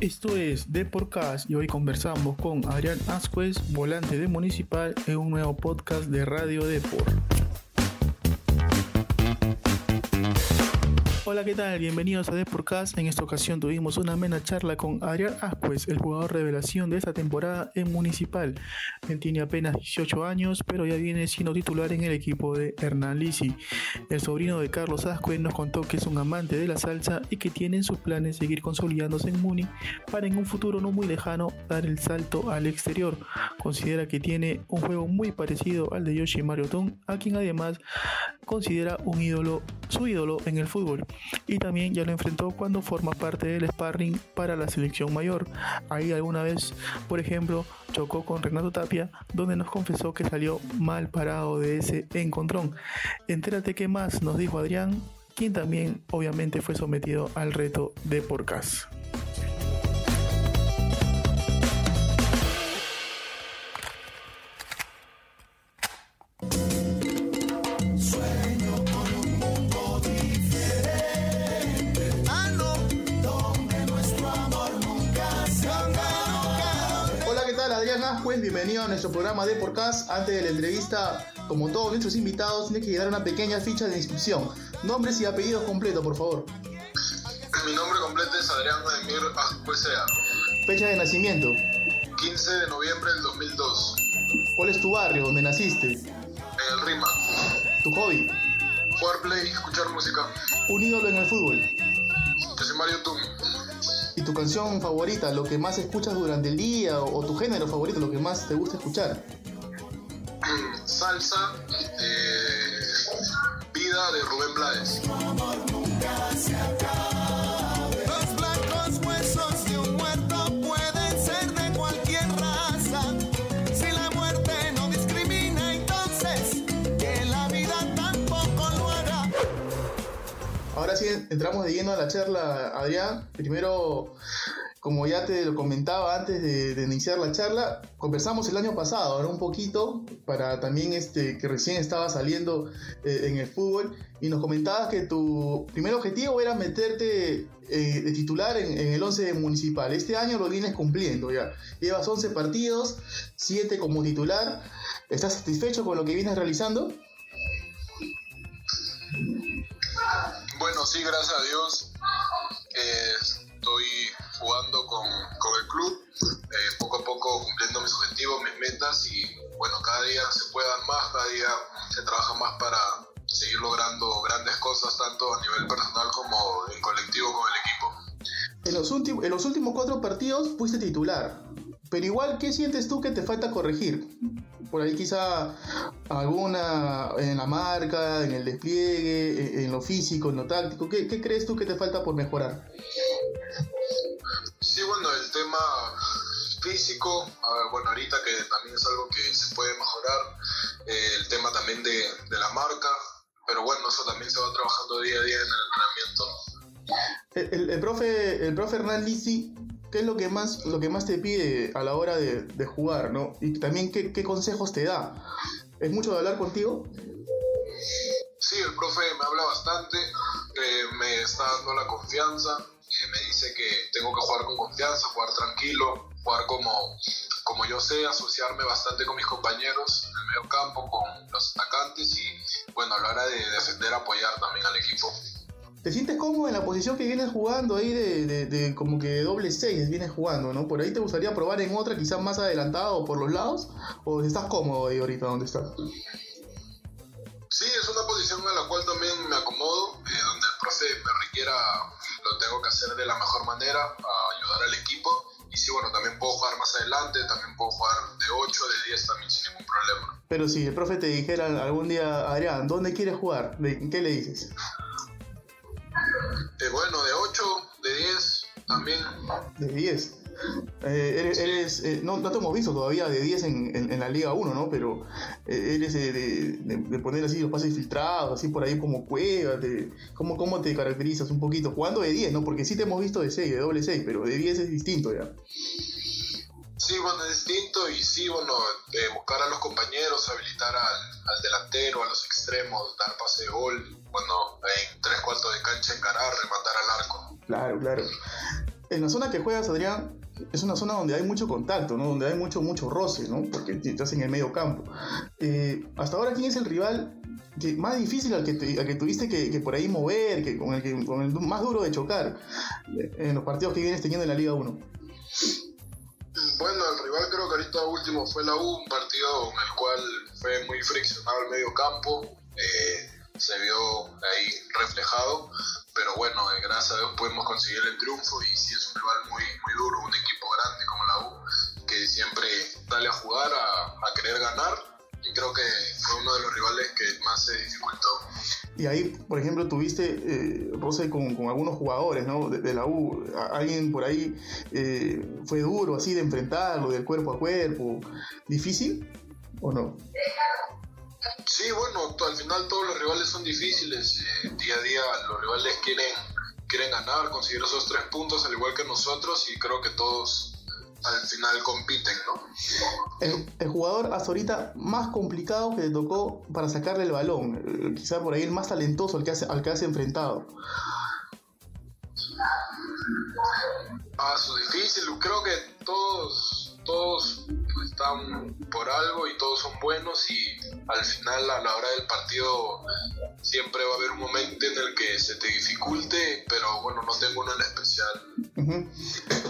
Esto es The Podcast y hoy conversamos con Adrián Ascuez, volante de Municipal, en un nuevo podcast de Radio Deport. Hola, ¿qué tal? Bienvenidos a Deporcast. En esta ocasión tuvimos una amena charla con Adrián Ascuez, el jugador revelación de esta temporada en Municipal. Tiene apenas 18 años, pero ya viene siendo titular en el equipo de Hernán Lisi. El sobrino de Carlos Ascuez nos contó que es un amante de la salsa y que tiene en sus planes seguir consolidándose en Muni para en un futuro no muy lejano dar el salto al exterior. Considera que tiene un juego muy parecido al de Yoshi Mario Ton, a quien además considera un ídolo, su ídolo en el fútbol y también ya lo enfrentó cuando forma parte del sparring para la selección mayor. Ahí alguna vez, por ejemplo, chocó con Renato Tapia, donde nos confesó que salió mal parado de ese encontrón. Entérate qué más nos dijo Adrián, quien también obviamente fue sometido al reto de Porcas. Nuestro programa de Podcast. Antes de la entrevista, como todos nuestros invitados, tienes que llenar una pequeña ficha de inscripción. Nombres y apellidos completos, por favor. Mi nombre completo es Adrián Ademir Ascuesea. Fecha de nacimiento. 15 de noviembre del 2002. ¿Cuál es tu barrio, donde naciste? En el Rima. ¿Tu hobby? Jugar play escuchar música. ¿Un ídolo en el fútbol? José Mario Tum tu canción favorita, lo que más escuchas durante el día o, tu género favorito, lo que más te gusta escuchar? Salsa, eh, vida de Rubén Blades. Entramos de lleno a la charla, Adrián. Primero, como ya te lo comentaba antes de, iniciar la charla, conversamos el año pasado, ahora un poquito, para también este, que recién estaba saliendo eh, en el fútbol, y nos comentabas que tu primer objetivo era meterte eh, de titular en, el 11 municipal. Este año lo vienes cumpliendo ya. Llevas 11 partidos, 7 como titular. ¿Estás satisfecho con lo que vienes realizando? Bueno, sí, gracias a Dios. Eh, estoy jugando con, el club, eh, poco a poco cumpliendo mis objetivos, mis metas y bueno, cada día se puede más, cada día se trabaja más para seguir logrando grandes cosas, tanto a nivel personal como en colectivo con el equipo. En los, en los últimos cuatro partidos fuiste titular, pero igual, ¿qué sientes tú que te falta corregir? por ahí quizá alguna en la marca, en el despliegue, en lo físico, en lo táctico. ¿Qué, crees tú que te falta por mejorar? Sí, bueno, el tema físico, bueno, ahorita que también es algo que se puede mejorar, eh, el tema también de, la marca, pero bueno, eso también se va trabajando día a día en el entrenamiento. El, profe, el profe Hernán Lisi ¿Qué es lo que más, lo que más te pide a la hora de, jugar, no? Y también qué, consejos te da. ¿Es mucho de hablar contigo? Sí, el profe me habla bastante, eh, me está dando la confianza, eh, me dice que tengo que jugar con confianza, jugar tranquilo, jugar como, como yo sé, asociarme bastante con mis compañeros en el medio campo, con los atacantes y bueno, a la hora de defender, apoyar también al equipo. ¿Te sientes cómodo en la posición que vienes jugando ahí de, de, como que doble 6 vienes jugando, ¿no? ¿Por ahí te gustaría probar en otra, quizás más adelantado o por los lados? ¿O estás cómodo ahí ahorita donde estás? Sí, es una posición en la cual también me acomodo, eh, donde el profe me requiera, lo tengo que hacer de la mejor manera, a ayudar al equipo. Y sí, bueno, también puedo jugar más adelante, también puedo jugar de 8, de 10 también sin ningún problema. Pero si el profe te dijera algún día, Adrián, ¿dónde quieres jugar? ¿Qué le dices? Eh, bueno, de 8, de 10 también. De 10. Eh, eres, eh, no, no, te hemos visto todavía de 10 en, en, la Liga 1, ¿no? Pero eres de, de, poner así los pases filtrados, así por ahí como cuevas, ¿cómo, ¿cómo te caracterizas un poquito? Jugando de 10, ¿no? Porque sí te hemos visto de 6, de doble 6, pero de 10 es distinto ya. Sí, bueno, es distinto y sí, bueno, buscar a los compañeros, habilitar al, al delantero, a los extremos, dar pase de gol, bueno, en tres cuartos de cancha encarar, rematar al arco. Claro, claro. en la zona que juegas, Adrián, es una zona donde hay mucho contacto, ¿no? Donde hay mucho, mucho roce, ¿no? Porque estás en el medio campo. Eh, hasta ahora, ¿quién es el rival más difícil al que, que tuviste que, por ahí mover, que con, el que, con el más duro de chocar eh, en los partidos que vienes teniendo en la Liga 1? Bueno, el rival creo que ahorita último fue la U, un partido en el cual fue muy friccionado el medio campo, eh, se vio ahí reflejado, pero bueno, eh, gracias a Dios pudimos conseguir el triunfo y sí es un rival muy, muy duro, un equipo grande como la U, que siempre sale a jugar, a, a querer ganar y creo que fue uno de los rivales que más se dificultó. Y ahí, por ejemplo, tuviste eh, roce con, con, algunos jugadores ¿no? de, la U. ¿Alguien por ahí eh, fue duro así de enfrentarlo, del cuerpo a cuerpo? ¿Difícil o no? Sí, bueno, al final todos los rivales son difíciles. Eh, día a día los rivales quieren, quieren ganar, conseguir esos tres puntos al igual que nosotros y creo que todos al final compiten, ¿no? El, jugador hasta ahorita más complicado que le tocó para sacarle el balón, quizá por ahí el más talentoso al que, hace, al que has enfrentado. Su difícil, creo que todos, todos están por algo y todos son buenos y al final a la hora del partido siempre va a haber un momento en el que se te dificulte, pero bueno, no tengo uno en especial.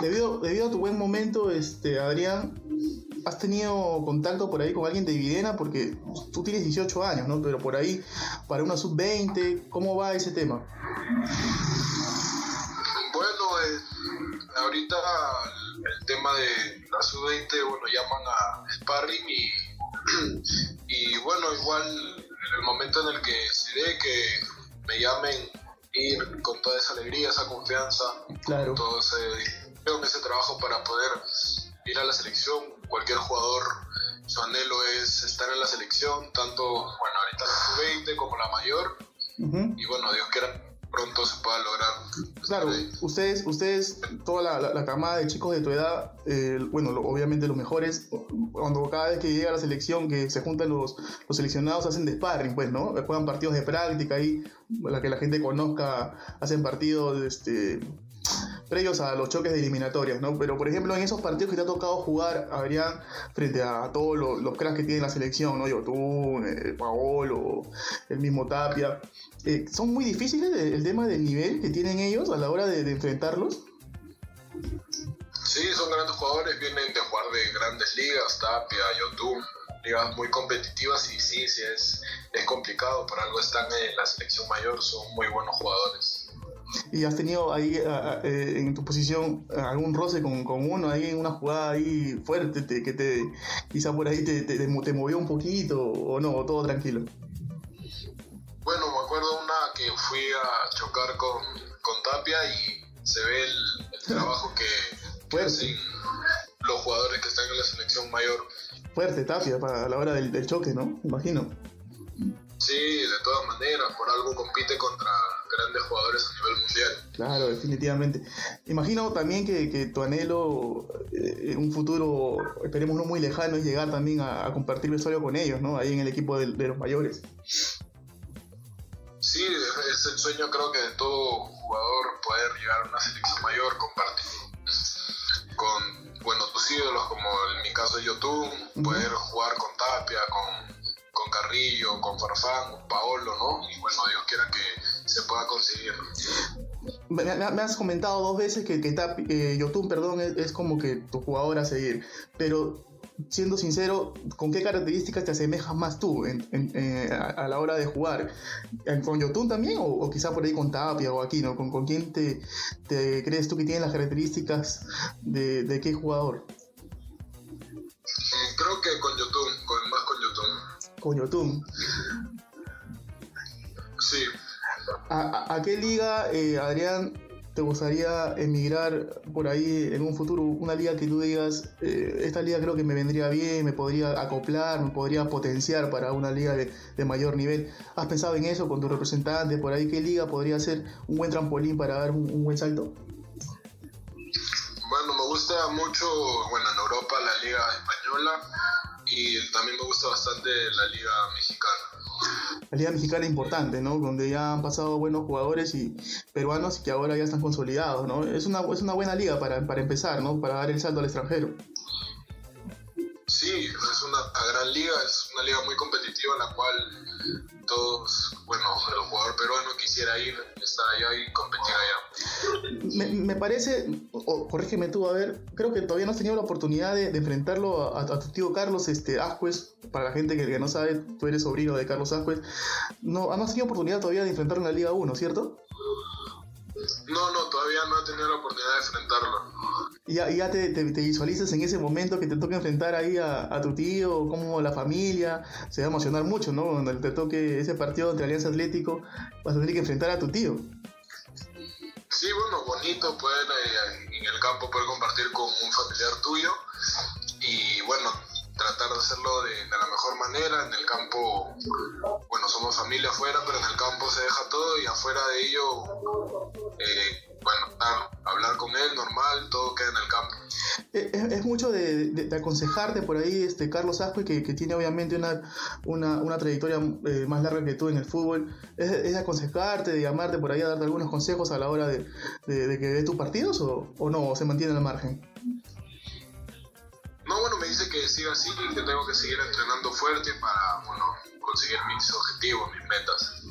Debido, debido a tu buen momento, este Adrián, ¿has tenido contacto por ahí con alguien de Videna? Porque tú tienes 18 años, ¿no? Pero por ahí, para una sub-20, ¿cómo va ese tema? Bueno, eh, ahorita el tema de la sub-20, bueno, llaman a Sparring y, y bueno, igual en el momento en el que se dé que me llamen, ir con toda esa alegría, esa confianza, claro. todo ese, ese trabajo para poder ir a la selección. Cualquier jugador, su anhelo es estar en la selección, tanto, bueno, ahorita la sub-20 como la mayor. Y bueno, Dios quiera pronto se pueda lograr. Claro, ustedes, ustedes, toda la, la, camada de chicos de tu edad, eh, bueno, obviamente los mejores, cuando cada vez que llega la selección, que se juntan los, los seleccionados, hacen de sparring, pues, ¿no? Juegan partidos de práctica ahí, la que la gente conozca, hacen partidos, este previos a los choques de eliminatorias, ¿no? Pero por ejemplo, en esos partidos que te ha tocado jugar, Adrián, frente a todos los, los cracks que tiene la selección, ¿no? Yotun, eh, Paolo, el mismo Tapia, eh, ¿son muy difíciles el, tema del nivel que tienen ellos a la hora de, enfrentarlos? Sí, son grandes jugadores, vienen de jugar de grandes ligas, Tapia, Yotun, ligas muy competitivas y sí, sí es, complicado, por algo están en la selección mayor, son muy buenos jugadores. ¿Y has tenido ahí eh, en tu posición algún roce con, con, uno, ahí en una jugada ahí fuerte que te quizá por ahí te, te, te, movió un poquito o no, todo tranquilo? Bueno, me acuerdo una que fui a chocar con, con Tapia y se ve el, trabajo que, hacen los jugadores que están en la selección mayor. Fuerte Tapia para la hora del, del choque, ¿no? Imagino. Sí, de todas maneras, por algo compite contra grandes jugadores a nivel mundial. Claro, definitivamente. Imagino también que, que tu anhelo eh, en un futuro, esperemos no muy lejano, es llegar también a, compartir vestuario con ellos, ¿no? Ahí en el equipo de, los mayores. Sí, es el sueño creo que de todo jugador poder llegar a una selección mayor, compartir con, bueno, tus ídolos, como en mi caso YouTube, poder jugar con Tapia, con con Carrillo, con Farfán, con Paolo, ¿no? Y bueno, Dios quiera que se pueda conseguir. Me, has comentado dos veces que, que eh, Yotun, perdón, es, como que tu jugador a seguir, pero siendo sincero, ¿con qué características te asemejas más tú eh, a, la hora de jugar? ¿Con Yotun también o, quizá por ahí con Tapia o aquí, ¿no? ¿Con, con quién te, te, crees tú que tiene las características de, de qué jugador? Creo que con Yotun, con, más con Yotun. Coño, tú. Sí. ¿A, qué liga, eh, Adrián, te gustaría emigrar por ahí en un futuro? Una liga que tú digas, eh, esta liga creo que me vendría bien, me podría acoplar, me podría potenciar para una liga de, mayor nivel. ¿Has pensado en eso con tu representante por ahí? ¿Qué liga podría ser un buen trampolín para dar un, un buen salto? Bueno, me gusta mucho, bueno, en Europa la liga española y también me gusta bastante la liga mexicana. La Liga Mexicana importante, ¿no? Donde ya han pasado buenos jugadores y peruanos que ahora ya están consolidados, ¿no? Es una, es una buena liga para, para empezar, ¿no? Para dar el salto al extranjero. Sí, es una gran liga, es una liga muy competitiva en la cual todos, bueno, el jugador peruano quisiera ir, estar allá y competir allá. Me, parece, o corrígeme tú, a ver, creo que todavía no has tenido la oportunidad de, enfrentarlo a, tu tío Carlos este, Ascuez, para la gente que, no sabe, tú eres sobrino de Carlos Ascuez, no, no has tenido oportunidad todavía de enfrentarlo en la Liga 1, ¿cierto? No, no, todavía no he tenido la oportunidad de enfrentarlo. ¿Y ya, ya te, te, visualizas en ese momento que te toque enfrentar ahí a, a, tu tío, como la familia? Se va a emocionar mucho, ¿no? Cuando te toque ese partido entre Alianza Atlético, vas a tener que enfrentar a tu tío. Sí, bueno, bonito poder eh, en el campo poder compartir con un familiar tuyo. Y bueno, tratar de hacerlo de, la mejor manera. En el campo, bueno, somos familia afuera, pero en el campo se deja todo y afuera de ello, eh, bueno, hablar con él normal, todo queda en el campo. Eh, es, mucho de, aconsejarte por ahí, este Carlos Aspe, que, tiene obviamente una, una, trayectoria eh, más larga que tú en el fútbol, es, es, aconsejarte, de llamarte por ahí a darte algunos consejos a la hora de, que veas tus partidos o, o no, o se mantiene al margen. No, bueno, me dice que siga así y que tengo que seguir entrenando fuerte para, bueno, conseguir mis objetivos, mis metas.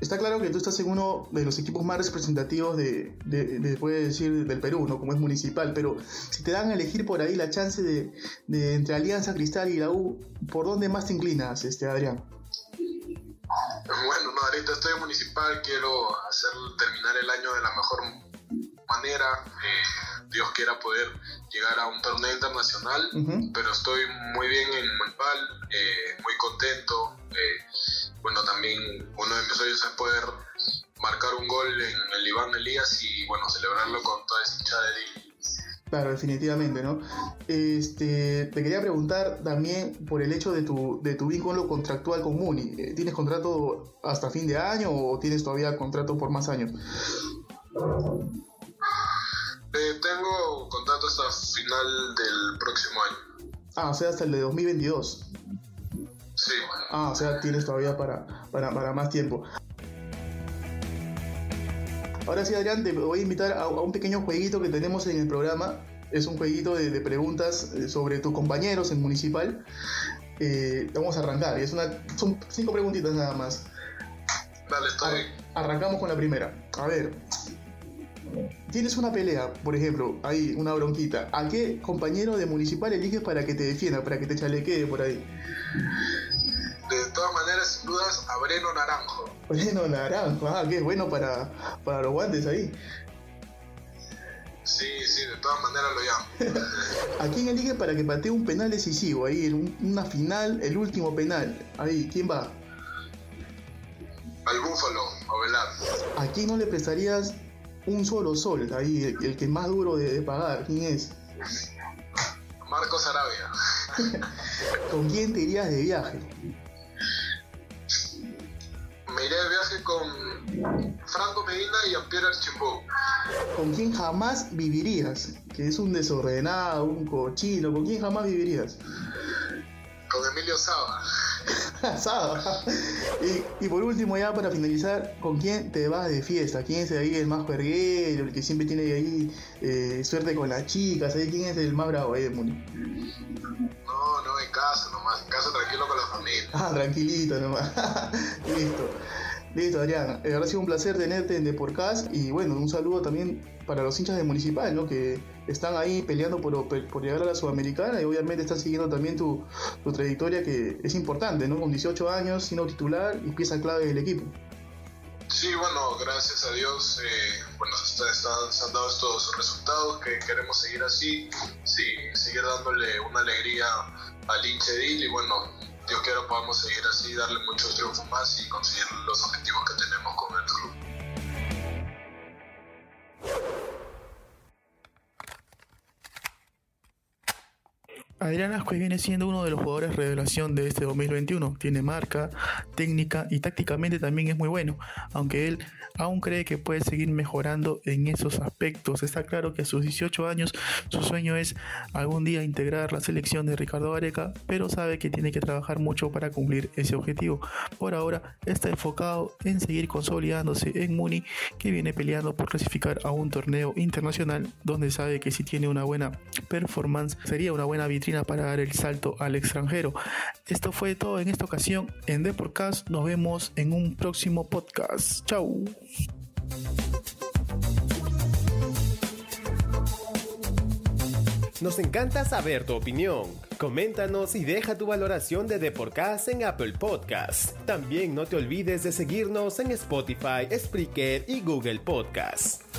Está claro que tú estás en uno de los equipos más representativos de, de, puede decir, del Perú, ¿no? Como es municipal, pero si te dan a elegir por ahí la chance de, de entre Alianza Cristal y la U, ¿por dónde más te inclinas, este Adrián? Bueno, no, ahorita estoy en municipal, quiero hacer terminar el año de la mejor manera. Eh, Dios quiera poder llegar a un torneo internacional, pero estoy muy bien en Municipal, eh, muy contento. Eh, bueno, también uno de mis sueños es poder marcar un gol en el Iván Elías y bueno, celebrarlo con toda esa hinchada de Claro, definitivamente, ¿no? Este, te quería preguntar también por el hecho de tu, de tu vínculo contractual con Muni. Eh, ¿Tienes contrato hasta fin de año o tienes todavía contrato por más años? Eh, tengo contrato hasta final del próximo año. Ah, o sea, hasta el de 2022. Sí. Ah, o sea, tienes todavía para, para, para más tiempo. Ahora sí, Adrián, te voy a invitar a, un pequeño jueguito que tenemos en el programa. Es un jueguito de, preguntas eh, sobre tus compañeros en Municipal. Eh, vamos a arrancar. Es una, son cinco preguntitas nada más. Dale, estoy. Arrancamos con la primera. A ver, tienes una pelea, por ejemplo, ahí, una bronquita, ¿a qué compañero de municipal eliges para que te defienda, para que te chalequee por ahí? De dudas, a Breno Naranjo. Breno Naranjo, ah, que es bueno para, para los guantes ahí. Sí, sí, de todas maneras lo llamo. ¿A quién eliges para que patee un penal decisivo? Ahí, en una final, el último penal. Ahí, ¿quién va? Al Búfalo, a Velar. ¿A quién no le prestarías un solo sol, ahí, el, que es más duro de, pagar, ¿quién es? Marcos Arabia. ¿Con quién te irías de viaje? Me iré de viaje con Franco Medina y Pierre Archimbó. ¿Con quién jamás vivirías? Que es un desordenado, un cochino, ¿con quién jamás vivirías? Con Emilio Saba. y, por último, ya para finalizar, ¿con quién te vas de fiesta? ¿Quién es ahí el más juerguero, el que siempre tiene ahí eh, suerte con las chicas? ¿Quién es el más bravo ahí de Muni? No, no, en casa nomás, en casa tranquilo con la familia. Ah, tranquilito nomás. Listo. Listo, Adrián. Eh, ha sido un placer tenerte en Deporcast y bueno, un saludo también para los hinchas de Municipal, ¿no? Que están ahí peleando por, por llegar a la Sudamericana y obviamente están siguiendo también tu, tu, trayectoria que es importante, ¿no? Con 18 años, siendo titular y pieza clave del equipo. Sí, bueno, gracias a Dios, eh, bueno, se, han dado estos resultados que queremos seguir así, sí, seguir dándole una alegría al hincha y bueno, Dios quiera podamos seguir así, darle muchos triunfos más y conseguir los objetivos que tenemos con el club. Adrián Ascuez viene siendo uno de los jugadores revelación de este 2021. Tiene marca, técnica y tácticamente también es muy bueno, aunque él aún cree que puede seguir mejorando en esos aspectos. Está claro que a sus 18 años su sueño es algún día integrar la selección de Ricardo Areca, pero sabe que tiene que trabajar mucho para cumplir ese objetivo. Por ahora está enfocado en seguir consolidándose en Muni, que viene peleando por clasificar a un torneo internacional donde sabe que si tiene una buena performance sería una buena vitrina para dar el salto al extranjero. Esto fue todo en esta ocasión en Deporcast. Nos vemos en un próximo podcast. Chau. Nos encanta saber tu opinión. Coméntanos y deja tu valoración de Deporcast en Apple Podcasts. También no te olvides de seguirnos en Spotify, Spreaker y Google Podcasts.